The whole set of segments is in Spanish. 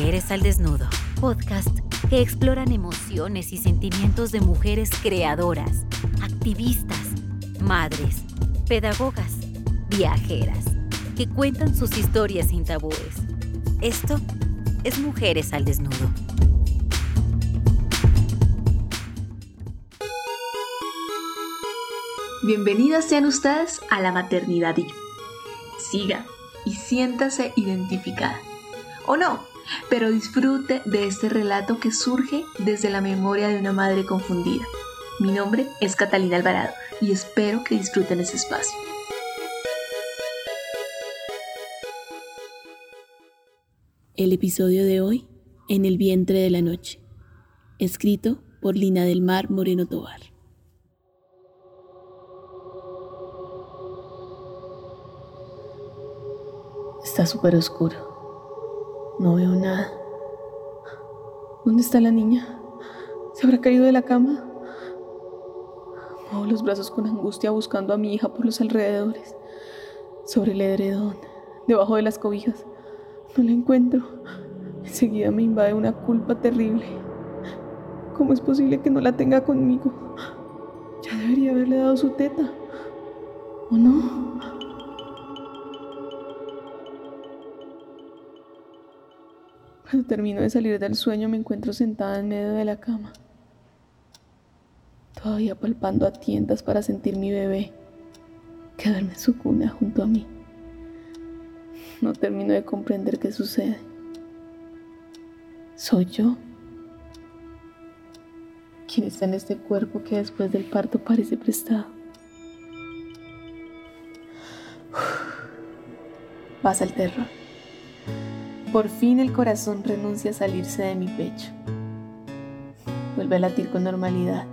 Mujeres al Desnudo, podcast que exploran emociones y sentimientos de mujeres creadoras, activistas, madres, pedagogas, viajeras, que cuentan sus historias sin tabúes. Esto es Mujeres al Desnudo. Bienvenidas sean ustedes a la maternidad Siga y siéntase identificada. O no, pero disfrute de este relato que surge desde la memoria de una madre confundida. Mi nombre es Catalina Alvarado y espero que disfruten ese espacio. El episodio de hoy, En el vientre de la noche, escrito por Lina del Mar Moreno Tobar. Está súper oscuro. No veo nada. ¿Dónde está la niña? ¿Se habrá caído de la cama? Muevo los brazos con angustia buscando a mi hija por los alrededores. Sobre el edredón, debajo de las cobijas. No la encuentro. Enseguida me invade una culpa terrible. ¿Cómo es posible que no la tenga conmigo? Ya debería haberle dado su teta. ¿O no? Cuando termino de salir del sueño me encuentro sentada en medio de la cama, todavía palpando a tientas para sentir mi bebé quedarme en su cuna junto a mí. No termino de comprender qué sucede. ¿Soy yo? ¿Quién está en este cuerpo que después del parto parece prestado? Pasa el terror. Por fin el corazón renuncia a salirse de mi pecho. Vuelve a latir con normalidad.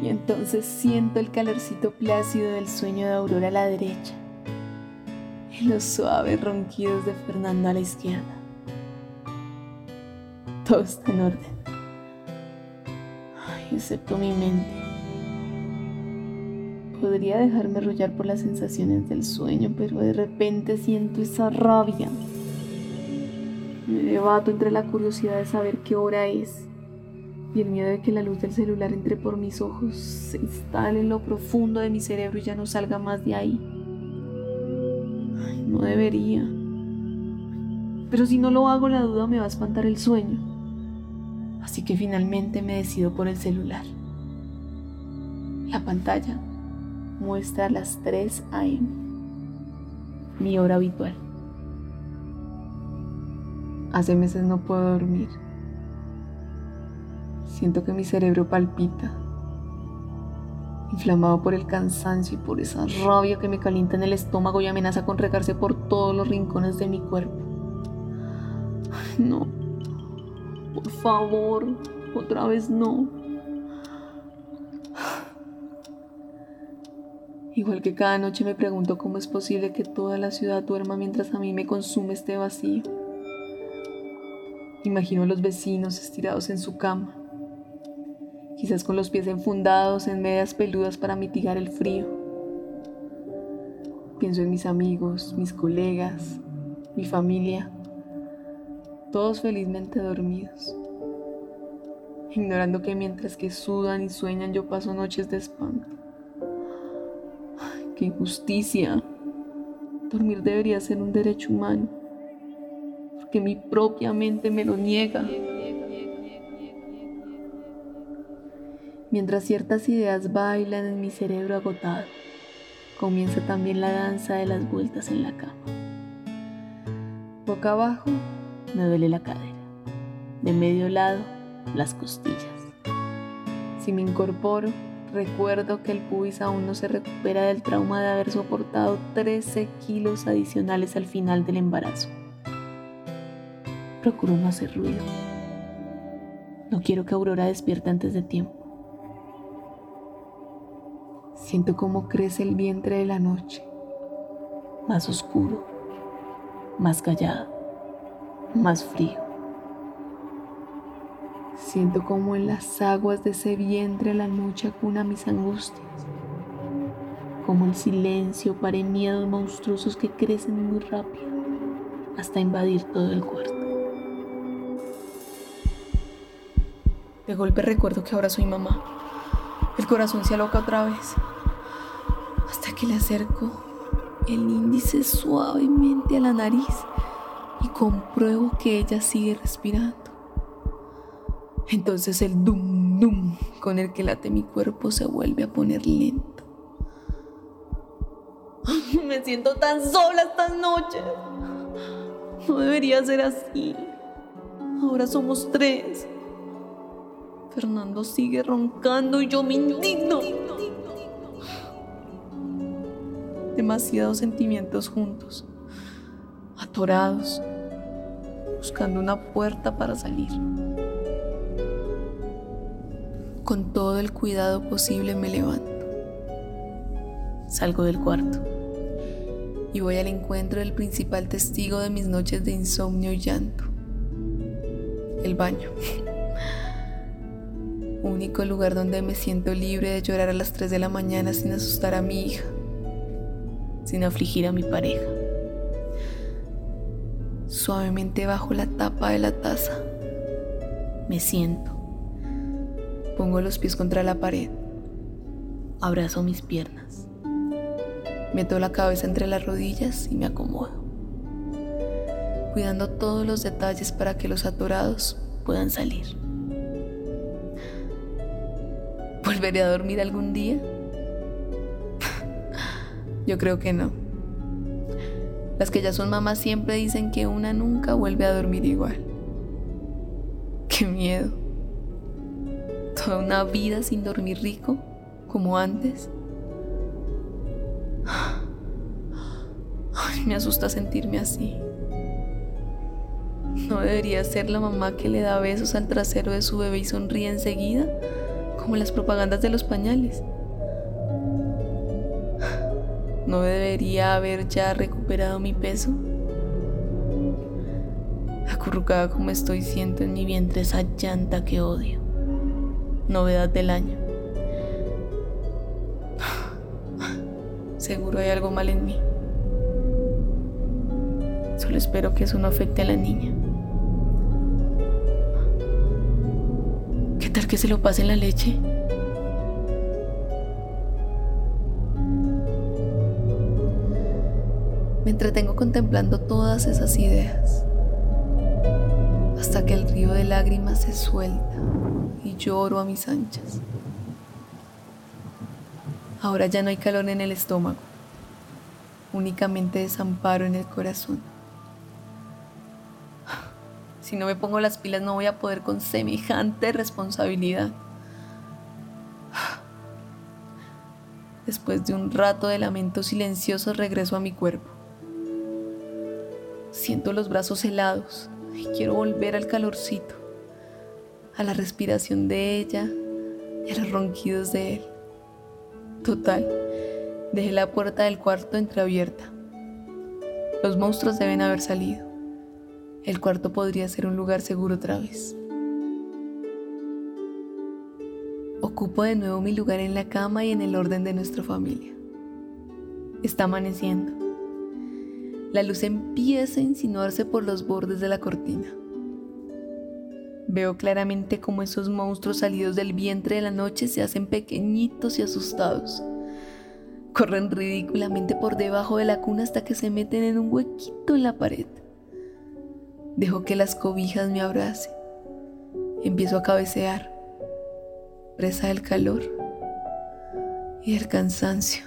Y entonces siento el calorcito plácido del sueño de Aurora a la derecha y los suaves ronquidos de Fernando a la izquierda. Todo está en orden. excepto mi mente. Podría dejarme arrollar por las sensaciones del sueño, pero de repente siento esa rabia debato entre la curiosidad de saber qué hora es y el miedo de que la luz del celular entre por mis ojos, se instale en lo profundo de mi cerebro y ya no salga más de ahí. no debería. Pero si no lo hago, la duda me va a espantar el sueño. Así que finalmente me decido por el celular. La pantalla muestra las 3 a.m., mi hora habitual. Hace meses no puedo dormir. Siento que mi cerebro palpita, inflamado por el cansancio y por esa rabia que me calienta en el estómago y amenaza con regarse por todos los rincones de mi cuerpo. no, por favor, otra vez no. Igual que cada noche me pregunto cómo es posible que toda la ciudad duerma mientras a mí me consume este vacío. Imagino a los vecinos estirados en su cama, quizás con los pies enfundados en medias peludas para mitigar el frío. Pienso en mis amigos, mis colegas, mi familia, todos felizmente dormidos, ignorando que mientras que sudan y sueñan yo paso noches de espanto. ¡Qué injusticia! Dormir debería ser un derecho humano que mi propia mente me lo niega. Mientras ciertas ideas bailan en mi cerebro agotado, comienza también la danza de las vueltas en la cama. Boca abajo me duele la cadera, de medio lado las costillas. Si me incorporo, recuerdo que el pubis aún no se recupera del trauma de haber soportado 13 kilos adicionales al final del embarazo. Procuro no hacer ruido. No quiero que Aurora despierte antes de tiempo. Siento cómo crece el vientre de la noche, más oscuro, más callado, más frío. Siento como en las aguas de ese vientre la noche acuna mis angustias, como el silencio pare miedos monstruosos que crecen muy rápido hasta invadir todo el cuarto. De golpe recuerdo que ahora soy mamá. El corazón se aloca otra vez. Hasta que le acerco el índice suavemente a la nariz y compruebo que ella sigue respirando. Entonces el dum dum con el que late mi cuerpo se vuelve a poner lento. Me siento tan sola estas noches. No debería ser así. Ahora somos tres. Fernando sigue roncando y yo me indigno. Demasiados sentimientos juntos, atorados, buscando una puerta para salir. Con todo el cuidado posible me levanto. Salgo del cuarto y voy al encuentro del principal testigo de mis noches de insomnio y llanto. El baño. Único lugar donde me siento libre de llorar a las 3 de la mañana sin asustar a mi hija, sin afligir a mi pareja. Suavemente bajo la tapa de la taza. Me siento. Pongo los pies contra la pared. Abrazo mis piernas. Meto la cabeza entre las rodillas y me acomodo. Cuidando todos los detalles para que los atorados puedan salir. ¿Volveré a dormir algún día? Yo creo que no. Las que ya son mamás siempre dicen que una nunca vuelve a dormir igual. Qué miedo. Toda una vida sin dormir rico, como antes. me asusta sentirme así. ¿No debería ser la mamá que le da besos al trasero de su bebé y sonríe enseguida? Como las propagandas de los pañales. ¿No debería haber ya recuperado mi peso? Acurrucada como estoy, siento en mi vientre esa llanta que odio. Novedad del año. Seguro hay algo mal en mí. Solo espero que eso no afecte a la niña. ¿Qué tal que se lo pase en la leche? Me entretengo contemplando todas esas ideas, hasta que el río de lágrimas se suelta y lloro a mis anchas. Ahora ya no hay calor en el estómago, únicamente desamparo en el corazón. Si no me pongo las pilas no voy a poder con semejante responsabilidad. Después de un rato de lamento silencioso regreso a mi cuerpo. Siento los brazos helados y quiero volver al calorcito, a la respiración de ella y a los ronquidos de él. Total, dejé la puerta del cuarto entreabierta. Los monstruos deben haber salido el cuarto podría ser un lugar seguro otra vez. Ocupo de nuevo mi lugar en la cama y en el orden de nuestra familia. Está amaneciendo. La luz empieza a insinuarse por los bordes de la cortina. Veo claramente cómo esos monstruos salidos del vientre de la noche se hacen pequeñitos y asustados. Corren ridículamente por debajo de la cuna hasta que se meten en un huequito en la pared. Dejo que las cobijas me abracen. Empiezo a cabecear, presa del calor y del cansancio.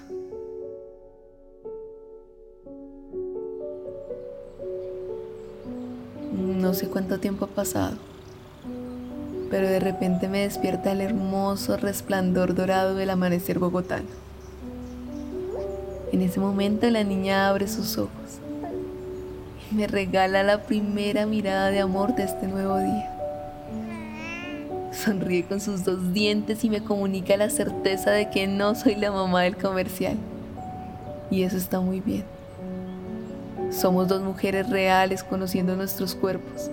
No sé cuánto tiempo ha pasado, pero de repente me despierta el hermoso resplandor dorado del amanecer bogotano. En ese momento la niña abre sus ojos me regala la primera mirada de amor de este nuevo día. Sonríe con sus dos dientes y me comunica la certeza de que no soy la mamá del comercial. Y eso está muy bien. Somos dos mujeres reales conociendo nuestros cuerpos.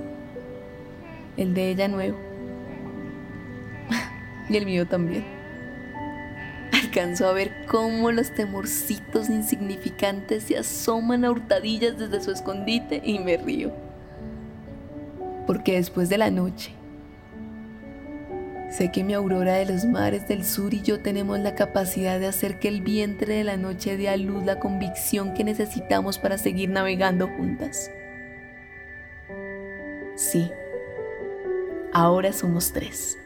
El de ella nuevo. y el mío también alcanzo a ver cómo los temorcitos insignificantes se asoman a hurtadillas desde su escondite y me río. Porque después de la noche, Sé que mi aurora de los mares del sur y yo tenemos la capacidad de hacer que el vientre de la noche dé a luz la convicción que necesitamos para seguir navegando juntas. Sí, ahora somos tres.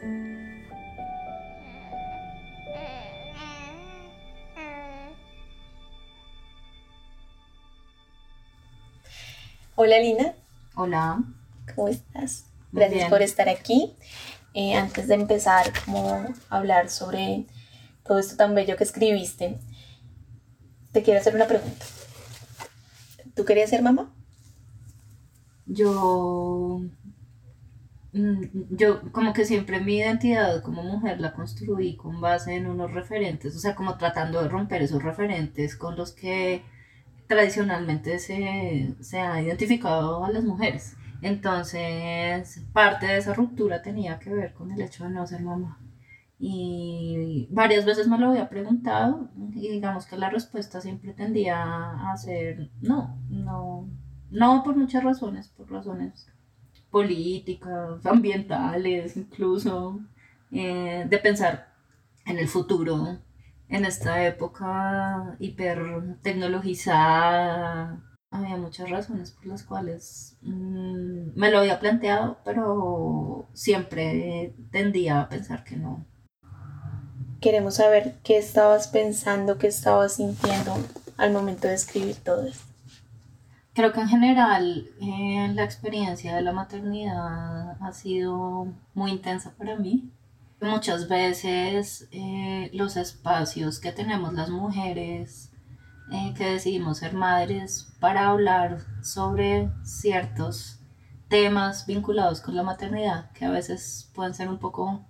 Hola Lina. Hola. ¿Cómo estás? Gracias por estar aquí. Eh, antes de empezar como a hablar sobre todo esto tan bello que escribiste, te quiero hacer una pregunta. ¿Tú querías ser mamá? Yo, mm, yo como que siempre mi identidad como mujer la construí con base en unos referentes, o sea, como tratando de romper esos referentes con los que tradicionalmente se, se ha identificado a las mujeres. Entonces, parte de esa ruptura tenía que ver con el hecho de no ser mamá. Y varias veces me lo había preguntado y digamos que la respuesta siempre tendía a ser no, no, no por muchas razones, por razones políticas, ambientales, incluso eh, de pensar en el futuro, en esta época hiper tecnologizada había muchas razones por las cuales mm, me lo había planteado, pero siempre tendía a pensar que no. Queremos saber qué estabas pensando, qué estabas sintiendo al momento de escribir todo esto. Creo que en general eh, la experiencia de la maternidad ha sido muy intensa para mí. Muchas veces eh, los espacios que tenemos las mujeres eh, que decidimos ser madres para hablar sobre ciertos temas vinculados con la maternidad que a veces pueden ser un poco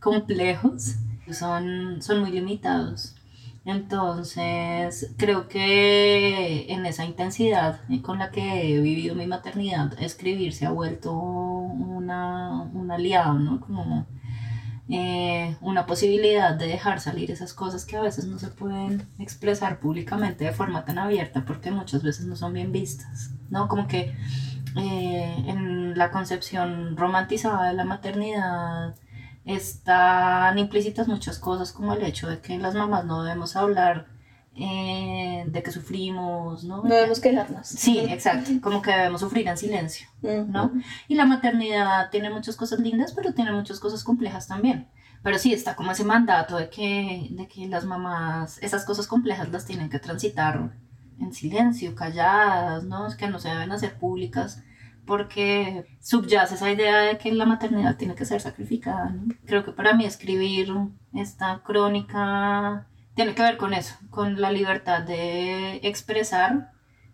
complejos, son, son muy limitados. Entonces, creo que en esa intensidad con la que he vivido mi maternidad, escribir se ha vuelto una, un aliado, ¿no? Como eh, una posibilidad de dejar salir esas cosas que a veces no se pueden expresar públicamente de forma tan abierta porque muchas veces no son bien vistas, ¿no? Como que eh, en la concepción romantizada de la maternidad están implícitas muchas cosas como el hecho de que las mamás no debemos hablar eh, de que sufrimos, ¿no? No debemos quejarnos. Sí, exacto, como que debemos sufrir en silencio, ¿no? Y la maternidad tiene muchas cosas lindas, pero tiene muchas cosas complejas también. Pero sí, está como ese mandato de que, de que las mamás, esas cosas complejas las tienen que transitar en silencio, calladas, ¿no? Es que no se deben hacer públicas porque subyace esa idea de que la maternidad tiene que ser sacrificada. ¿no? Creo que para mí escribir esta crónica tiene que ver con eso, con la libertad de expresar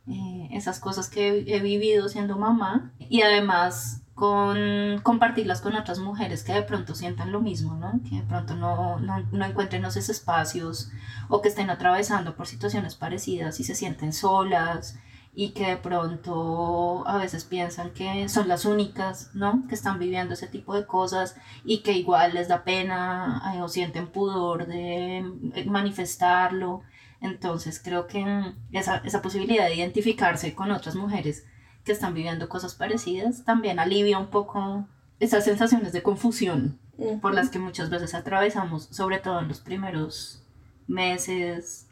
eh, esas cosas que he, vivido siendo mamá y además con compartirlas con otras mujeres que de pronto sientan lo mismo, ¿no? que de pronto no, no, no encuentren esos espacios o que estén atravesando por situaciones parecidas y se sienten solas y que de pronto a veces piensan que son las únicas, ¿no? Que están viviendo ese tipo de cosas y que igual les da pena eh, o sienten pudor de eh, manifestarlo. Entonces creo que esa, esa posibilidad de identificarse con otras mujeres que están viviendo cosas parecidas también alivia un poco esas sensaciones de confusión por las que muchas veces atravesamos, sobre todo en los primeros meses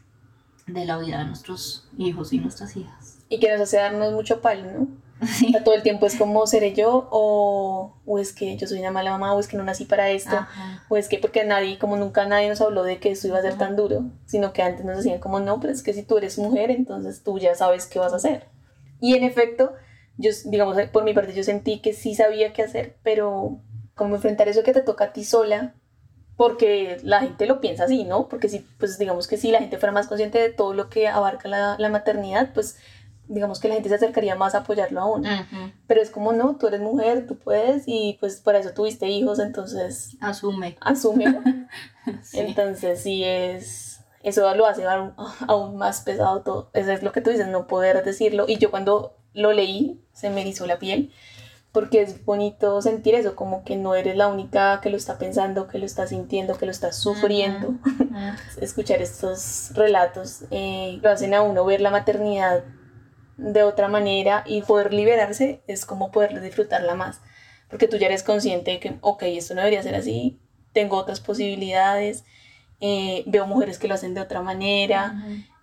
de la vida de nuestros hijos y nuestras hijas y que nos hace darnos mucho palo, ¿no? Sí. todo el tiempo es como seré yo o, o, es que yo soy una mala mamá o es que no nací para esto o es que porque nadie, como nunca nadie nos habló de que esto iba a ser tan duro, sino que antes nos decían como no, pero es que si tú eres mujer entonces tú ya sabes qué vas a hacer. Y en efecto, yo digamos por mi parte yo sentí que sí sabía qué hacer, pero como enfrentar eso que te toca a ti sola porque la gente lo piensa así, ¿no? Porque si, pues digamos que si la gente fuera más consciente de todo lo que abarca la, la maternidad, pues digamos que la gente se acercaría más a apoyarlo aún. Pero es como, no, tú eres mujer, tú puedes y pues por eso tuviste hijos, entonces... Asume. Asume. Entonces sí es... Eso lo hace aún, más pesado todo. Eso es lo que tú dices, no poder decirlo. Y yo cuando lo leí, se me erizó la piel, porque es bonito sentir eso, como que no eres la única que lo está pensando, que lo está sintiendo, que lo está sufriendo. Escuchar estos relatos eh, lo hacen a uno ver la maternidad de otra manera y poder liberarse es como poder disfrutarla más. Porque tú ya eres consciente de que, ok, esto no debería ser así, tengo otras posibilidades, eh, veo mujeres que lo hacen de otra manera,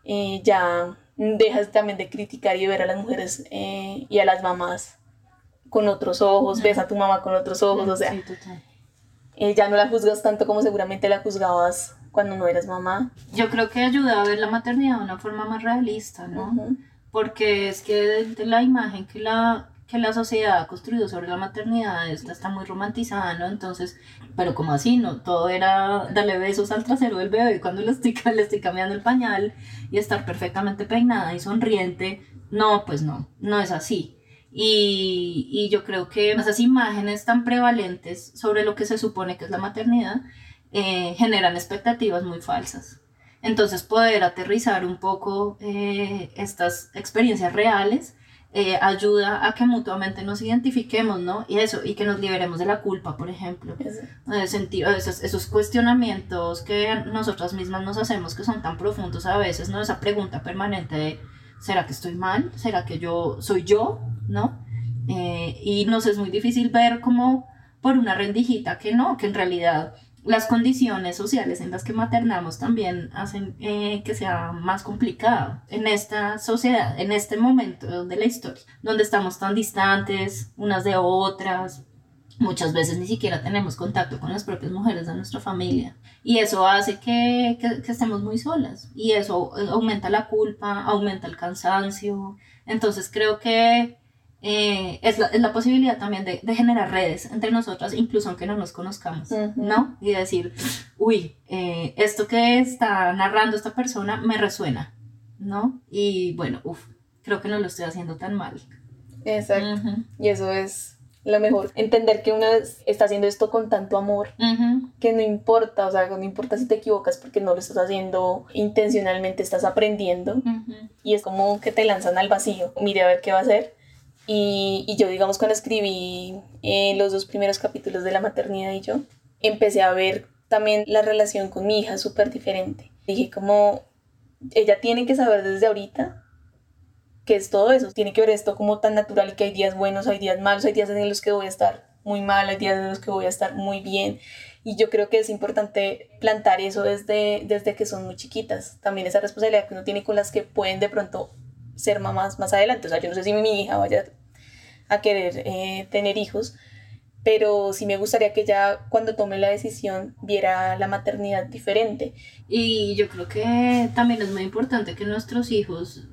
eh, ya dejas también de criticar y ver a las mujeres eh, y a las mamás con otros ojos, ves a tu mamá con otros ojos, o sea, ya no la juzgas tanto como seguramente la juzgabas cuando no eras mamá. Yo creo que ayuda a ver la maternidad de una forma más realista, ¿no? Porque es que de la imagen que la, que la sociedad ha construido sobre la maternidad esta está muy romantizada, ¿no? Entonces, pero como así, ¿no? Todo era darle besos al trasero del bebé cuando le estoy, le estoy cambiando el pañal y estar perfectamente peinada y sonriente. No, pues no, no es así. Y, y yo creo que esas imágenes tan prevalentes sobre lo que se supone que es la maternidad eh, generan expectativas muy falsas. Entonces poder aterrizar un poco eh, estas experiencias reales eh, ayuda a que mutuamente nos identifiquemos, ¿no? Y eso, y que nos liberemos de la culpa, por ejemplo. El sentido, esos, esos cuestionamientos que nosotras mismas nos hacemos que son tan profundos a veces, ¿no? Esa pregunta permanente de, ¿será que estoy mal? ¿Será que yo soy yo? ¿No? Eh, y nos es muy difícil ver como por una rendijita que no, que en realidad las condiciones sociales en las que maternamos también hacen eh, que sea más complicado en esta sociedad, en este momento de la historia, donde estamos tan distantes unas de otras, muchas veces ni siquiera tenemos contacto con las propias mujeres de nuestra familia. Y eso hace que, que, que estemos muy solas. Y eso aumenta la culpa, aumenta el cansancio, entonces creo que eh, es, la, es, la, posibilidad también de, de, generar redes entre nosotras, incluso aunque no nos conozcamos, ¿no? Y decir, uy, eh, esto que está narrando esta persona me resuena, ¿no? Y bueno, uff, creo que no lo estoy haciendo tan mal. Exacto. Y eso es lo mejor. Entender que uno está haciendo esto con tanto amor, que no importa, o sea, no importa si te equivocas porque no lo estás haciendo intencionalmente, estás aprendiendo. Y es como que te lanzan al vacío. Mire a ver qué va a hacer y, y yo, digamos, cuando escribí eh, los dos primeros capítulos de la maternidad y yo, empecé a ver también la relación con mi hija súper diferente. Dije como, ella tiene que saber desde ahorita que es todo eso, tiene que ver esto como tan natural que hay días buenos, hay días malos, hay días en los que voy a estar muy mal, hay días en los que voy a estar muy bien. Y yo creo que es importante plantar eso desde, desde que son muy chiquitas. También esa responsabilidad que uno tiene con las que pueden de pronto ser mamás más adelante. O sea, yo no sé si mi hija vaya a querer eh, tener hijos, pero sí me gustaría que ella cuando tome la decisión viera la maternidad diferente. Y yo creo que también es muy importante que nuestros hijos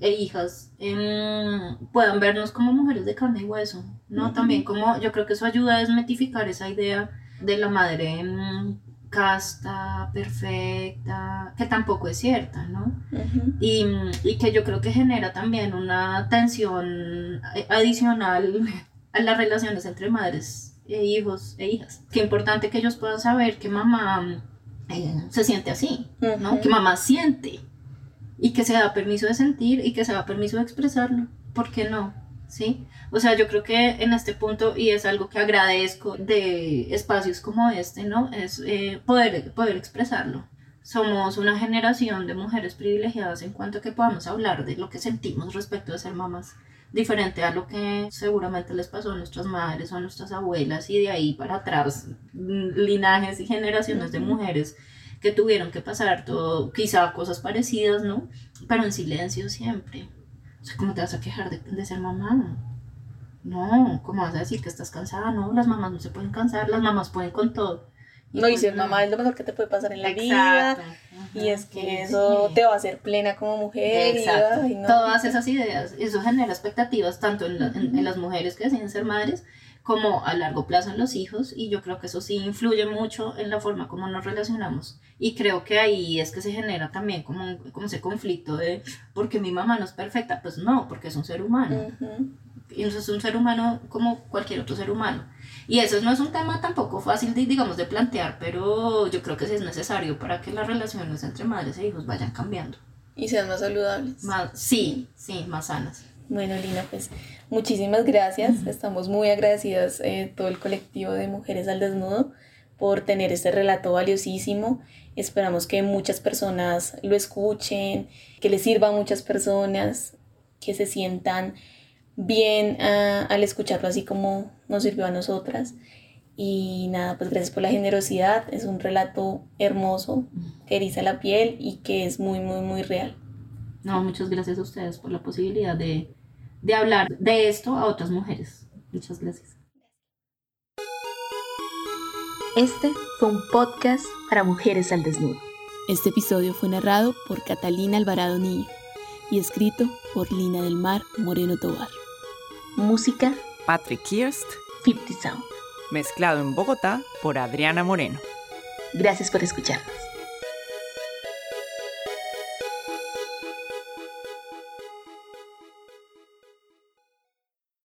e hijas em, puedan vernos como mujeres de carne y hueso, ¿no? También como yo creo que eso ayuda a desmetificar esa idea de la madre em, casta, perfecta, que tampoco es cierta, ¿no? y, y, que yo creo que genera también una tensión adicional a las relaciones entre madres e hijos e hijas. Qué importante que ellos puedan saber que mamá eh, se siente así, ¿no? Que mamá siente y que se da permiso de sentir y que se da permiso de expresarlo. ¿Por qué no? ¿sí? O sea, yo creo que en este punto, y es algo que agradezco de espacios como este, ¿no? Es eh, poder, poder expresarlo. Somos una generación de mujeres privilegiadas en cuanto a que podamos hablar de lo que sentimos respecto de ser mamás, diferente a lo que seguramente les pasó a nuestras madres o a nuestras abuelas y de ahí para atrás, linajes y generaciones de mujeres que tuvieron que pasar todo, quizá cosas parecidas, ¿no? Pero en silencio siempre. ¿cómo te vas a quejar de, ser mamá? No, ¿cómo vas a decir que estás cansada? No, las mamás no se pueden cansar, las mamás pueden con todo. Y no, y pues ser mamá es lo mejor que te puede pasar en la vida. y es que eso te va a hacer plena como mujer. Exacto. Todas esas ideas, eso genera expectativas tanto en, en, las mujeres que deciden ser madres como a largo plazo en los hijos y yo creo que eso sí influye mucho en la forma como nos relacionamos y creo que ahí es que se genera también como, como ese conflicto de porque mi mamá no es perfecta, pues no, porque es un ser humano y eso es un ser humano como cualquier otro ser humano y eso no es un tema tampoco fácil de, digamos de plantear, pero yo creo que sí es necesario para que las relaciones entre madres e hijos vayan cambiando y sean más saludables. Más, sí, sí, más sanas. Bueno, Lina, pues muchísimas gracias. Estamos muy agradecidas eh, todo el colectivo de Mujeres al Desnudo por tener este relato valiosísimo. Esperamos que muchas personas lo escuchen, que les sirva a muchas personas, que se sientan bien ah, al escucharlo así como nos sirvió a nosotras. Y nada, pues gracias por la generosidad. Es un relato hermoso que eriza la piel y que es muy, muy, muy real. No, muchas gracias a ustedes por la posibilidad de, de hablar de esto a otras mujeres. Muchas gracias. Este fue un podcast para mujeres al desnudo. Este episodio fue narrado por Catalina Alvarado Niño y escrito por Lina del Mar Moreno Tobar. Música Patrick Kirst. 50 Sound. Mezclado en Bogotá por Adriana Moreno. Gracias por escucharnos.